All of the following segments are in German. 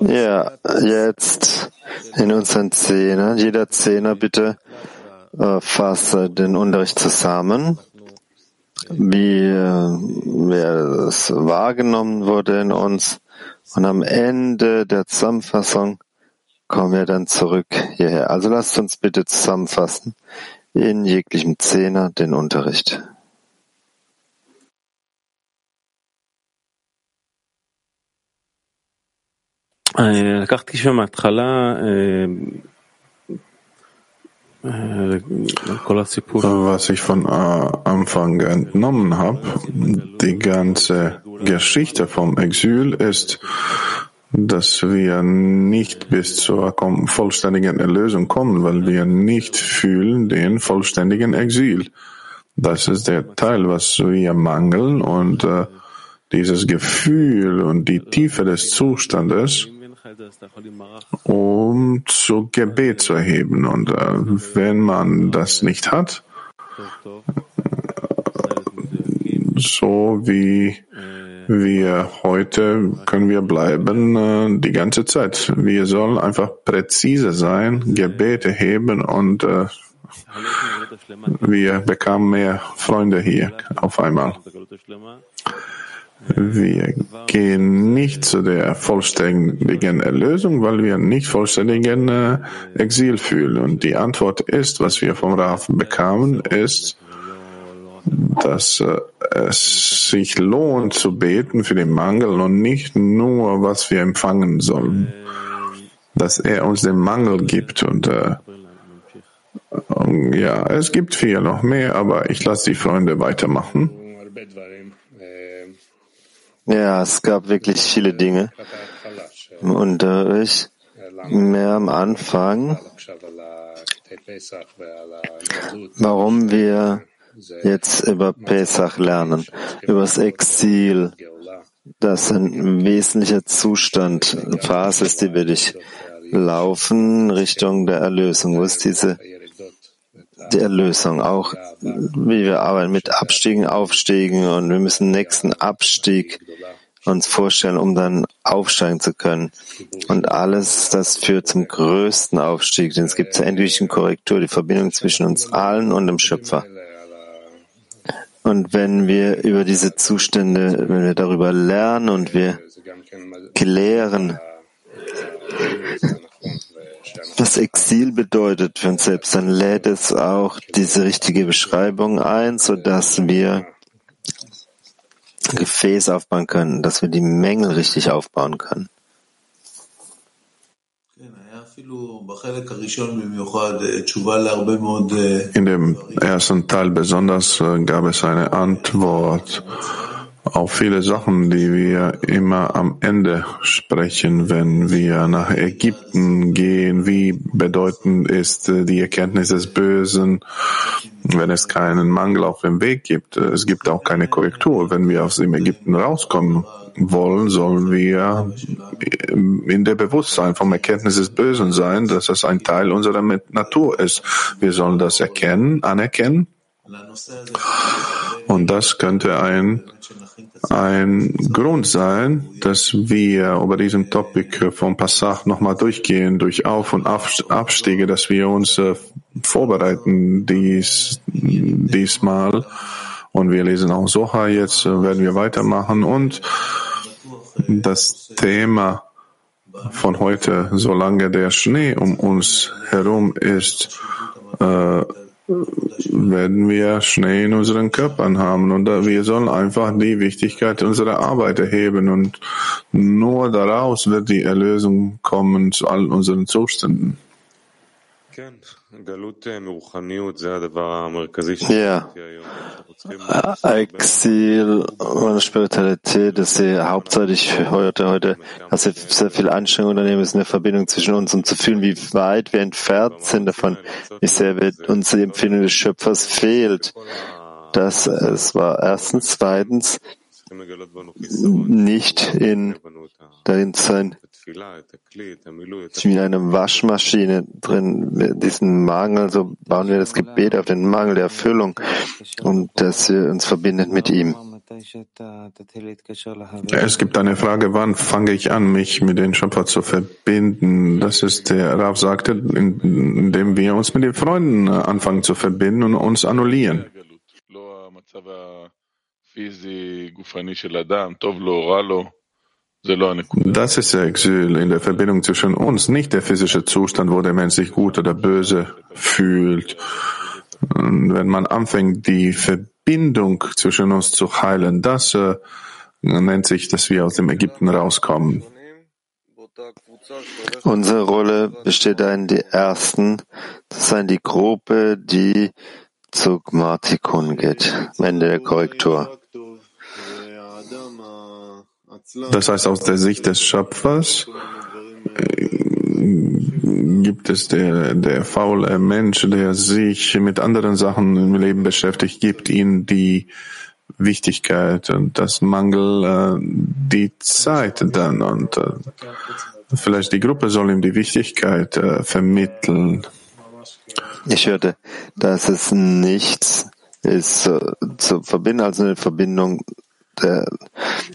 Ja, jetzt in unseren Zehner, jeder Zehner bitte äh, fasse den Unterricht zusammen, wie, äh, wie es wahrgenommen wurde in uns. Und am Ende der Zusammenfassung kommen wir dann zurück hierher. Also lasst uns bitte zusammenfassen in jeglichem Zehner den Unterricht. לקחתי שמההתחלה was ich von Anfang entnommen habe, die ganze Geschichte vom Exil ist, dass wir nicht bis zur vollständigen Erlösung kommen, weil wir nicht fühlen den vollständigen Exil. Das ist der Teil, was wir mangeln und äh, dieses Gefühl und die Tiefe des Zustandes um zu Gebet zu erheben. Und äh, wenn man das nicht hat, so wie wir heute können wir bleiben äh, die ganze Zeit. Wir sollen einfach präzise sein, Gebete heben und äh, wir bekamen mehr Freunde hier auf einmal. Wir gehen nicht zu der vollständigen Erlösung, weil wir nicht vollständigen äh, Exil fühlen. Und die Antwort ist, was wir vom Raf bekamen, ist, dass äh, es sich lohnt zu beten für den Mangel und nicht nur, was wir empfangen sollen. Dass er uns den Mangel gibt und äh, ja, es gibt viel noch mehr, aber ich lasse die Freunde weitermachen. Ja, es gab wirklich viele Dinge im Unterricht. Mehr am Anfang, warum wir jetzt über Pesach lernen, über das Exil, das ein wesentlicher Zustand, Phase ist, die wir durchlaufen Richtung der Erlösung. Wo ist diese die Erlösung, auch wie wir arbeiten mit Abstiegen, Aufstiegen und wir müssen nächsten Abstieg uns vorstellen, um dann aufsteigen zu können. Und alles, das führt zum größten Aufstieg, denn es gibt zur endlichen Korrektur, die Verbindung zwischen uns allen und dem Schöpfer. Und wenn wir über diese Zustände, wenn wir darüber lernen und wir klären, was Exil bedeutet für uns selbst, dann lädt es auch diese richtige Beschreibung ein, so dass wir Gefäß aufbauen können, dass wir die Mängel richtig aufbauen können. In dem ersten Teil besonders äh, gab es eine Antwort auf viele Sachen, die wir immer am Ende sprechen, wenn wir nach Ägypten gehen. Wie bedeutend ist äh, die Erkenntnis des Bösen, wenn es keinen Mangel auf dem Weg gibt? Es gibt auch keine Korrektur. Wenn wir aus dem Ägypten rauskommen wollen, sollen wir in der Bewusstsein vom Erkenntnis des Bösen sein, dass es ein Teil unserer Natur ist. Wir sollen das erkennen, anerkennen. Und das könnte ein ein Grund sein, dass wir über diesen Topic vom Passach nochmal durchgehen, durch Auf- und Abstiege, dass wir uns äh, vorbereiten dies, diesmal. Und wir lesen auch Soha jetzt, äh, werden wir weitermachen. Und das Thema von heute, solange der Schnee um uns herum ist, äh, werden wir Schnee in unseren Körpern haben. Und wir sollen einfach die Wichtigkeit unserer Arbeit erheben. Und nur daraus wird die Erlösung kommen zu all unseren Zuständen. Ja, Exil und Spiritualität ist sehr hauptsächlich heute. Heute dass wir sehr viel Anstrengung unternehmen müssen, eine Verbindung zwischen uns, um zu fühlen, wie weit wir entfernt sind davon, wie sehr wir unsere Empfindung des Schöpfers fehlt. Das es war erstens, zweitens nicht in darin sein, wie in einer Waschmaschine drin, diesen Mangel, so bauen wir das Gebet auf den Mangel der Erfüllung und dass wir uns verbindet mit ihm. Es gibt eine Frage, wann fange ich an, mich mit dem Schöpfer zu verbinden? Das ist, der Rav sagte, indem wir uns mit den Freunden anfangen zu verbinden und uns annullieren. Das ist der Exil in der Verbindung zwischen uns, nicht der physische Zustand, wo der Mensch sich gut oder böse fühlt. Und wenn man anfängt, die Verbindung zwischen uns zu heilen, das äh, nennt sich, dass wir aus dem Ägypten rauskommen. Unsere Rolle besteht darin, die Ersten zu sein, die Gruppe, die zu Gmartikun geht. Ende der Korrektur. Das heißt, aus der Sicht des Schöpfers äh, gibt es der, der faule Mensch, der sich mit anderen Sachen im Leben beschäftigt, gibt ihm die Wichtigkeit und das Mangel äh, die Zeit dann und äh, vielleicht die Gruppe soll ihm die Wichtigkeit vermitteln. Ich hörte, dass es nichts ist zu verbinden, also eine Verbindung der,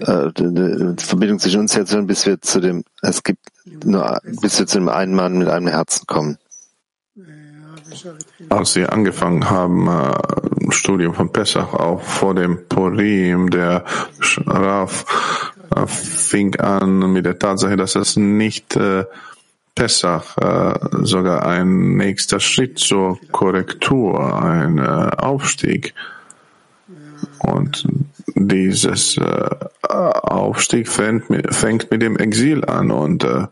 äh, die Verbindung zwischen uns herzustellen, bis wir zu dem, es gibt nur, bis wir zu dem einen Mann mit einem Herzen kommen. Als Sie angefangen haben, äh, Studium von Pesach, auch vor dem Purim, der Raf äh, fing an mit der Tatsache, dass es nicht äh, Pesach äh, sogar ein nächster Schritt zur Korrektur, ein äh, Aufstieg. Und dieses äh, Aufstieg fängt, fängt, mit dem Exil an und, äh,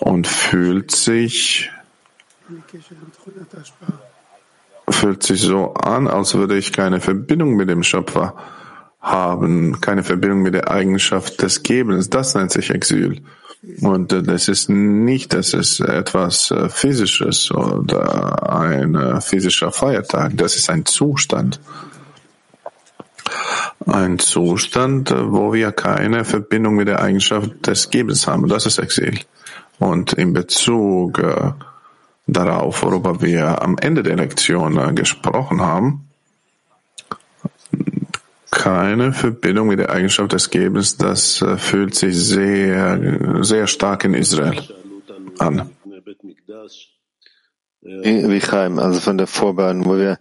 und fühlt sich fühlt sich so an, als würde ich keine Verbindung mit dem Schöpfer haben, keine Verbindung mit der Eigenschaft des Gebens. Das nennt sich Exil. Und äh, das ist nicht, dass es etwas äh, Physisches oder ein äh, physischer Feiertag. Das ist ein Zustand. Ein Zustand, wo wir keine Verbindung mit der Eigenschaft des Gebens haben. Das ist Exil. Und in Bezug darauf, worüber wir am Ende der Lektion gesprochen haben, keine Verbindung mit der Eigenschaft des Gebens, das äh, fühlt sich sehr, sehr stark in Israel an. Wie Chaim, also von der Vorbereitung, wo wir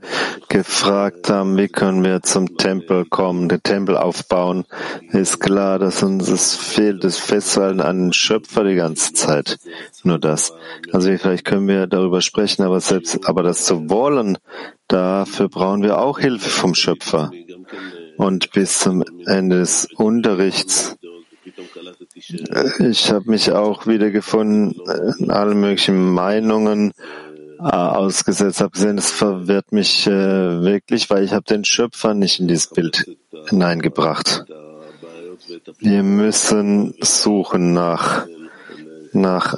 gefragt haben, wie können wir zum Tempel kommen, den Tempel aufbauen, ist klar, dass uns es fehlt, das Festhalten an den Schöpfer die ganze Zeit. Nur das. Also vielleicht können wir darüber sprechen, aber selbst, aber das zu wollen, dafür brauchen wir auch Hilfe vom Schöpfer und bis zum Ende des Unterrichts. Ich habe mich auch wiedergefunden in allen möglichen Meinungen äh, ausgesetzt, habe gesehen, es verwirrt mich äh, wirklich, weil ich habe den Schöpfer nicht in dieses Bild hineingebracht. Wir müssen suchen nach nach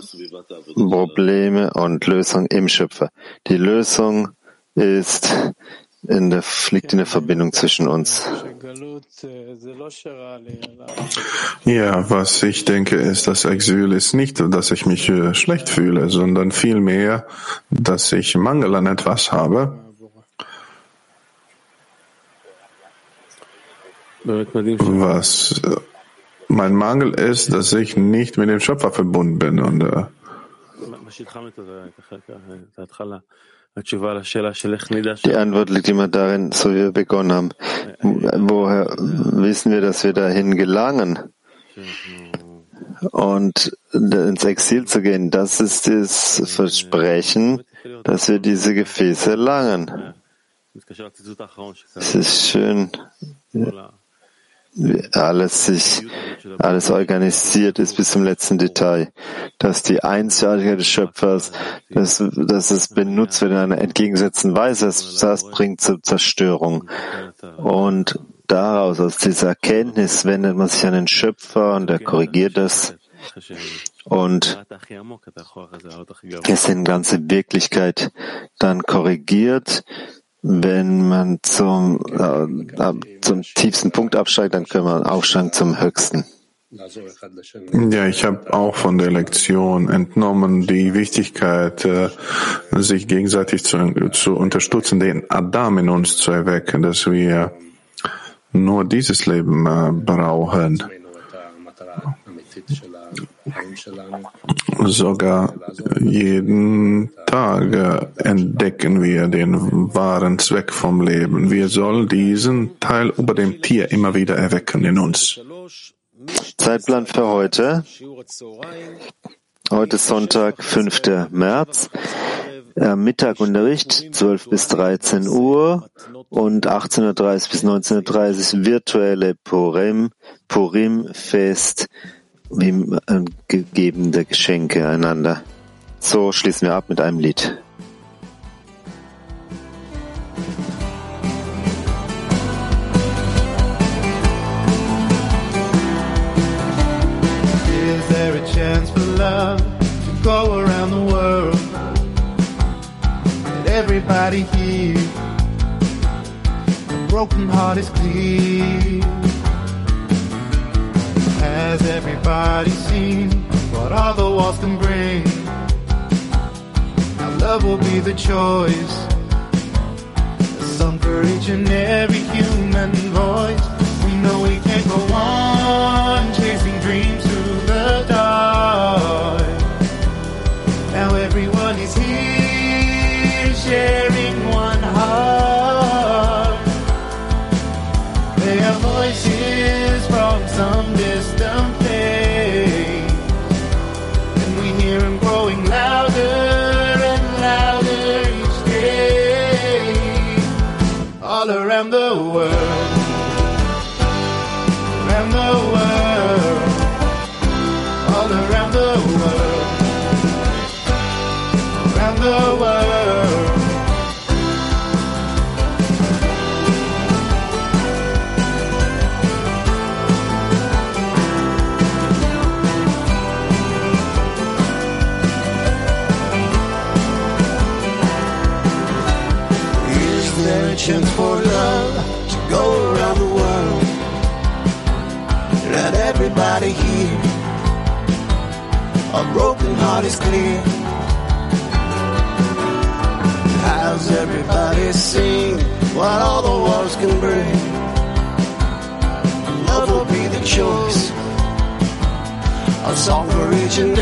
Probleme und Lösung im Schöpfer. Die Lösung ist in liegt in der Verbindung zwischen uns. Ja, was ich denke, ist, dass Exil ist nicht, dass ich mich äh, schlecht fühle, sondern vielmehr, dass ich Mangel an etwas habe. Was äh, mein Mangel ist, dass ich nicht mit dem Schöpfer verbunden bin und äh, die Antwort liegt immer darin, so wie wir begonnen haben. Woher wissen wir, dass wir dahin gelangen? Und ins Exil zu gehen, das ist das Versprechen, dass wir diese Gefäße erlangen. Es ist schön, alles sich, alles organisiert ist bis zum letzten Detail, dass die Einzigartigkeit des Schöpfers, dass, dass es benutzt wird in einer entgegengesetzten Weise, das, das bringt zur Zerstörung. Und daraus, aus dieser Erkenntnis, wendet man sich an den Schöpfer und er korrigiert das. Und es in ganze Wirklichkeit dann korrigiert, wenn man zum, äh, zum tiefsten Punkt absteigt, dann können wir aufsteigen zum höchsten. Ja, ich habe auch von der Lektion entnommen die Wichtigkeit, äh, sich gegenseitig zu, zu unterstützen, den Adam in uns zu erwecken, dass wir nur dieses Leben äh, brauchen. Sogar jeden Tag äh, entdecken wir den wahren Zweck vom Leben. Wir sollen diesen Teil über dem Tier immer wieder erwecken in uns. Zeitplan für heute. Heute ist Sonntag, 5. März. Äh, Mittagunterricht 12 bis 13 Uhr und 18.30 bis 19.30 virtuelle Purim, Purim Fest wie äh, gegebene Geschenke einander. So schließen wir ab mit einem Lied. The everybody hear. A broken heart is clear. Has everybody seen what all the walls can bring? Now love will be the choice. A song for each and every human voice. We know we can't go on around the world. Around the world. All around the world. Around the world. Chance for love A broken heart is clear. How's everybody seen what all the wars can bring? Love will be the choice. A song for each and